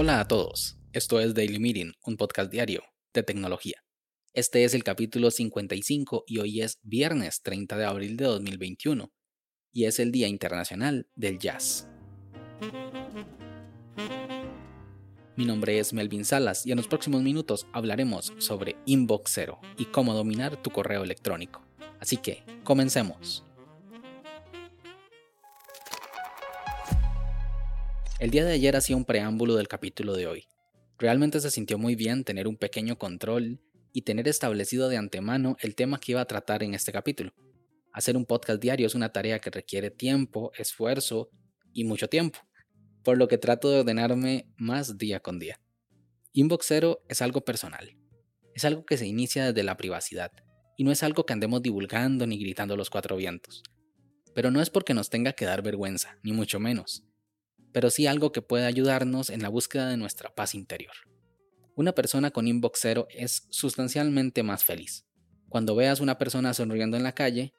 Hola a todos, esto es Daily Meeting, un podcast diario de tecnología. Este es el capítulo 55 y hoy es viernes 30 de abril de 2021 y es el Día Internacional del Jazz. Mi nombre es Melvin Salas y en los próximos minutos hablaremos sobre Inbox Zero y cómo dominar tu correo electrónico. Así que, comencemos. El día de ayer hacía un preámbulo del capítulo de hoy. Realmente se sintió muy bien tener un pequeño control y tener establecido de antemano el tema que iba a tratar en este capítulo. Hacer un podcast diario es una tarea que requiere tiempo, esfuerzo y mucho tiempo, por lo que trato de ordenarme más día con día. Inbox Zero es algo personal, es algo que se inicia desde la privacidad, y no es algo que andemos divulgando ni gritando los cuatro vientos. Pero no es porque nos tenga que dar vergüenza, ni mucho menos pero sí algo que puede ayudarnos en la búsqueda de nuestra paz interior. Una persona con inbox cero es sustancialmente más feliz. Cuando veas una persona sonriendo en la calle,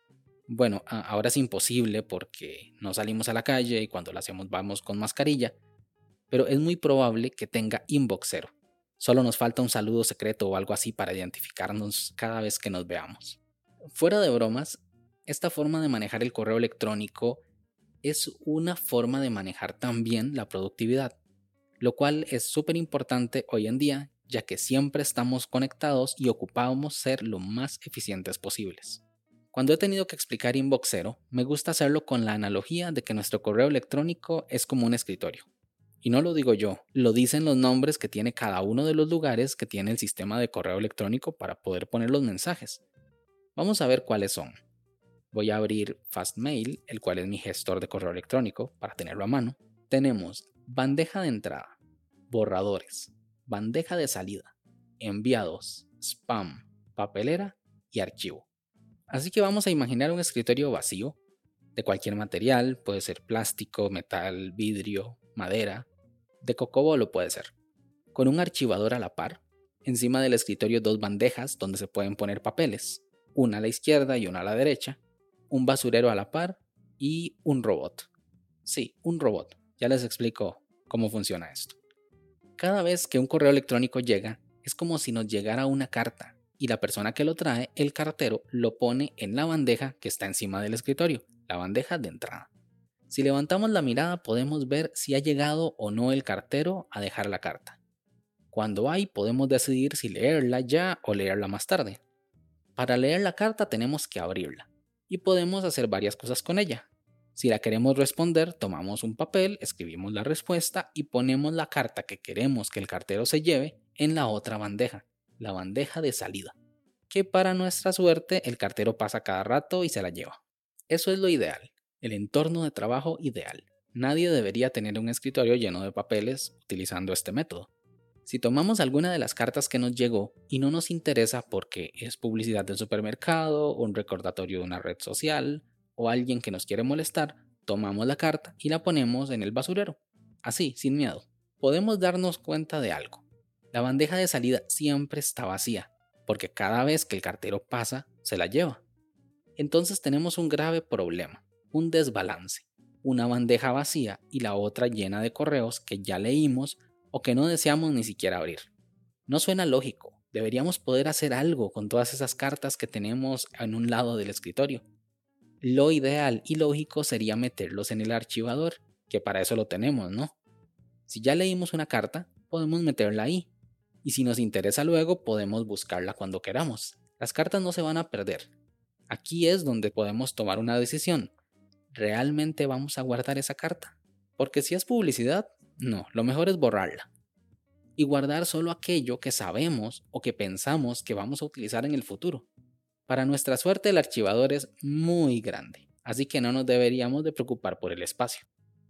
bueno, ahora es imposible porque no salimos a la calle y cuando lo hacemos vamos con mascarilla, pero es muy probable que tenga inbox cero. Solo nos falta un saludo secreto o algo así para identificarnos cada vez que nos veamos. Fuera de bromas, esta forma de manejar el correo electrónico es una forma de manejar también la productividad, lo cual es súper importante hoy en día ya que siempre estamos conectados y ocupamos ser lo más eficientes posibles. Cuando he tenido que explicar Inboxero, me gusta hacerlo con la analogía de que nuestro correo electrónico es como un escritorio. Y no lo digo yo, lo dicen los nombres que tiene cada uno de los lugares que tiene el sistema de correo electrónico para poder poner los mensajes. Vamos a ver cuáles son voy a abrir Fastmail, el cual es mi gestor de correo electrónico, para tenerlo a mano. Tenemos bandeja de entrada, borradores, bandeja de salida, enviados, spam, papelera y archivo. Así que vamos a imaginar un escritorio vacío, de cualquier material, puede ser plástico, metal, vidrio, madera, de cocobo lo puede ser, con un archivador a la par, encima del escritorio dos bandejas donde se pueden poner papeles, una a la izquierda y una a la derecha, un basurero a la par y un robot. Sí, un robot. Ya les explico cómo funciona esto. Cada vez que un correo electrónico llega, es como si nos llegara una carta y la persona que lo trae, el cartero, lo pone en la bandeja que está encima del escritorio, la bandeja de entrada. Si levantamos la mirada podemos ver si ha llegado o no el cartero a dejar la carta. Cuando hay podemos decidir si leerla ya o leerla más tarde. Para leer la carta tenemos que abrirla y podemos hacer varias cosas con ella. Si la queremos responder, tomamos un papel, escribimos la respuesta y ponemos la carta que queremos que el cartero se lleve en la otra bandeja, la bandeja de salida, que para nuestra suerte el cartero pasa cada rato y se la lleva. Eso es lo ideal, el entorno de trabajo ideal. Nadie debería tener un escritorio lleno de papeles utilizando este método. Si tomamos alguna de las cartas que nos llegó y no nos interesa porque es publicidad del supermercado, un recordatorio de una red social o alguien que nos quiere molestar, tomamos la carta y la ponemos en el basurero. Así, sin miedo. Podemos darnos cuenta de algo. La bandeja de salida siempre está vacía, porque cada vez que el cartero pasa, se la lleva. Entonces tenemos un grave problema, un desbalance. Una bandeja vacía y la otra llena de correos que ya leímos o que no deseamos ni siquiera abrir. No suena lógico. Deberíamos poder hacer algo con todas esas cartas que tenemos en un lado del escritorio. Lo ideal y lógico sería meterlos en el archivador, que para eso lo tenemos, ¿no? Si ya leímos una carta, podemos meterla ahí. Y si nos interesa luego, podemos buscarla cuando queramos. Las cartas no se van a perder. Aquí es donde podemos tomar una decisión. ¿Realmente vamos a guardar esa carta? Porque si es publicidad, no, lo mejor es borrarla. Y guardar solo aquello que sabemos o que pensamos que vamos a utilizar en el futuro. Para nuestra suerte el archivador es muy grande, así que no nos deberíamos de preocupar por el espacio.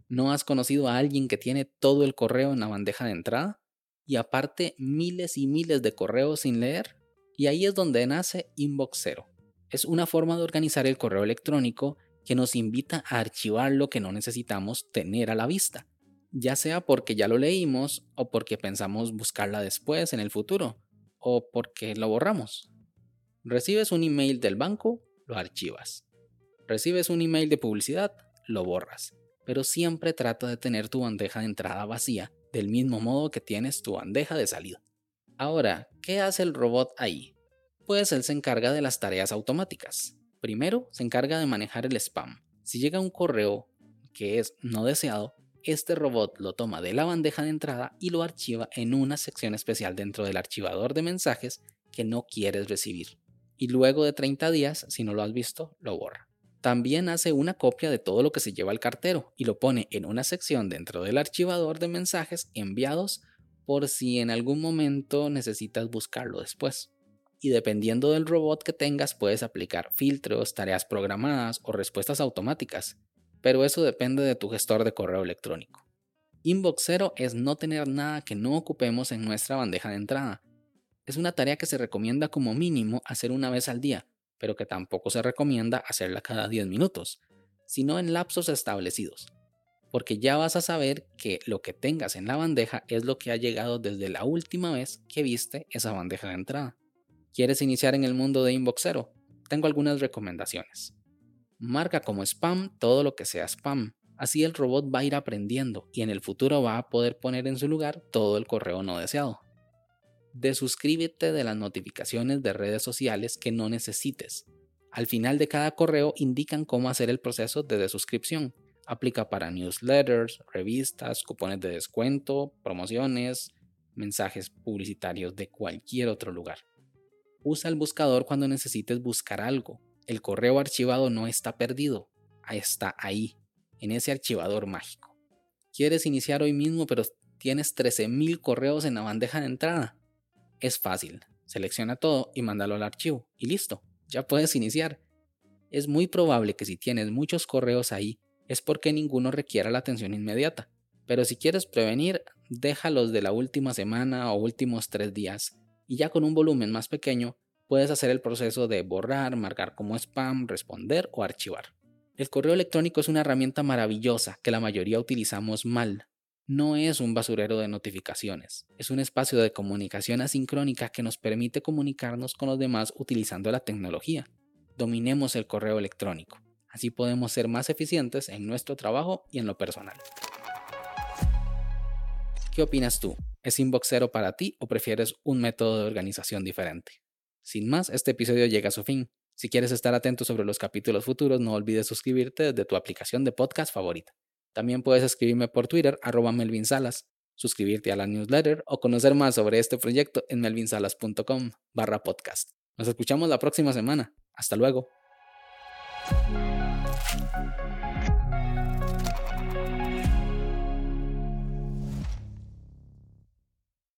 ¿No has conocido a alguien que tiene todo el correo en la bandeja de entrada? Y aparte miles y miles de correos sin leer. Y ahí es donde nace Inbox Zero. Es una forma de organizar el correo electrónico que nos invita a archivar lo que no necesitamos tener a la vista ya sea porque ya lo leímos o porque pensamos buscarla después en el futuro o porque lo borramos. Recibes un email del banco, lo archivas. Recibes un email de publicidad, lo borras. Pero siempre trata de tener tu bandeja de entrada vacía, del mismo modo que tienes tu bandeja de salida. Ahora, ¿qué hace el robot ahí? Pues él se encarga de las tareas automáticas. Primero, se encarga de manejar el spam. Si llega un correo que es no deseado, este robot lo toma de la bandeja de entrada y lo archiva en una sección especial dentro del archivador de mensajes que no quieres recibir. Y luego de 30 días, si no lo has visto, lo borra. También hace una copia de todo lo que se lleva al cartero y lo pone en una sección dentro del archivador de mensajes enviados por si en algún momento necesitas buscarlo después. Y dependiendo del robot que tengas puedes aplicar filtros, tareas programadas o respuestas automáticas pero eso depende de tu gestor de correo electrónico. Inbox 0 es no tener nada que no ocupemos en nuestra bandeja de entrada. Es una tarea que se recomienda como mínimo hacer una vez al día, pero que tampoco se recomienda hacerla cada 10 minutos, sino en lapsos establecidos, porque ya vas a saber que lo que tengas en la bandeja es lo que ha llegado desde la última vez que viste esa bandeja de entrada. ¿Quieres iniciar en el mundo de Inbox 0? Tengo algunas recomendaciones. Marca como spam todo lo que sea spam. Así el robot va a ir aprendiendo y en el futuro va a poder poner en su lugar todo el correo no deseado. Desuscríbete de las notificaciones de redes sociales que no necesites. Al final de cada correo indican cómo hacer el proceso de desuscripción. Aplica para newsletters, revistas, cupones de descuento, promociones, mensajes publicitarios de cualquier otro lugar. Usa el buscador cuando necesites buscar algo el correo archivado no está perdido, está ahí, en ese archivador mágico. ¿Quieres iniciar hoy mismo pero tienes 13.000 correos en la bandeja de entrada? Es fácil, selecciona todo y mándalo al archivo y listo, ya puedes iniciar. Es muy probable que si tienes muchos correos ahí es porque ninguno requiera la atención inmediata, pero si quieres prevenir, déjalos de la última semana o últimos tres días y ya con un volumen más pequeño puedes hacer el proceso de borrar, marcar como spam, responder o archivar. El correo electrónico es una herramienta maravillosa que la mayoría utilizamos mal. No es un basurero de notificaciones, es un espacio de comunicación asincrónica que nos permite comunicarnos con los demás utilizando la tecnología. Dominemos el correo electrónico, así podemos ser más eficientes en nuestro trabajo y en lo personal. ¿Qué opinas tú? ¿Es Inboxero para ti o prefieres un método de organización diferente? Sin más, este episodio llega a su fin. Si quieres estar atento sobre los capítulos futuros, no olvides suscribirte desde tu aplicación de podcast favorita. También puedes escribirme por Twitter, arroba Melvin Salas, suscribirte a la newsletter o conocer más sobre este proyecto en melvinsalas.com barra podcast. Nos escuchamos la próxima semana. Hasta luego.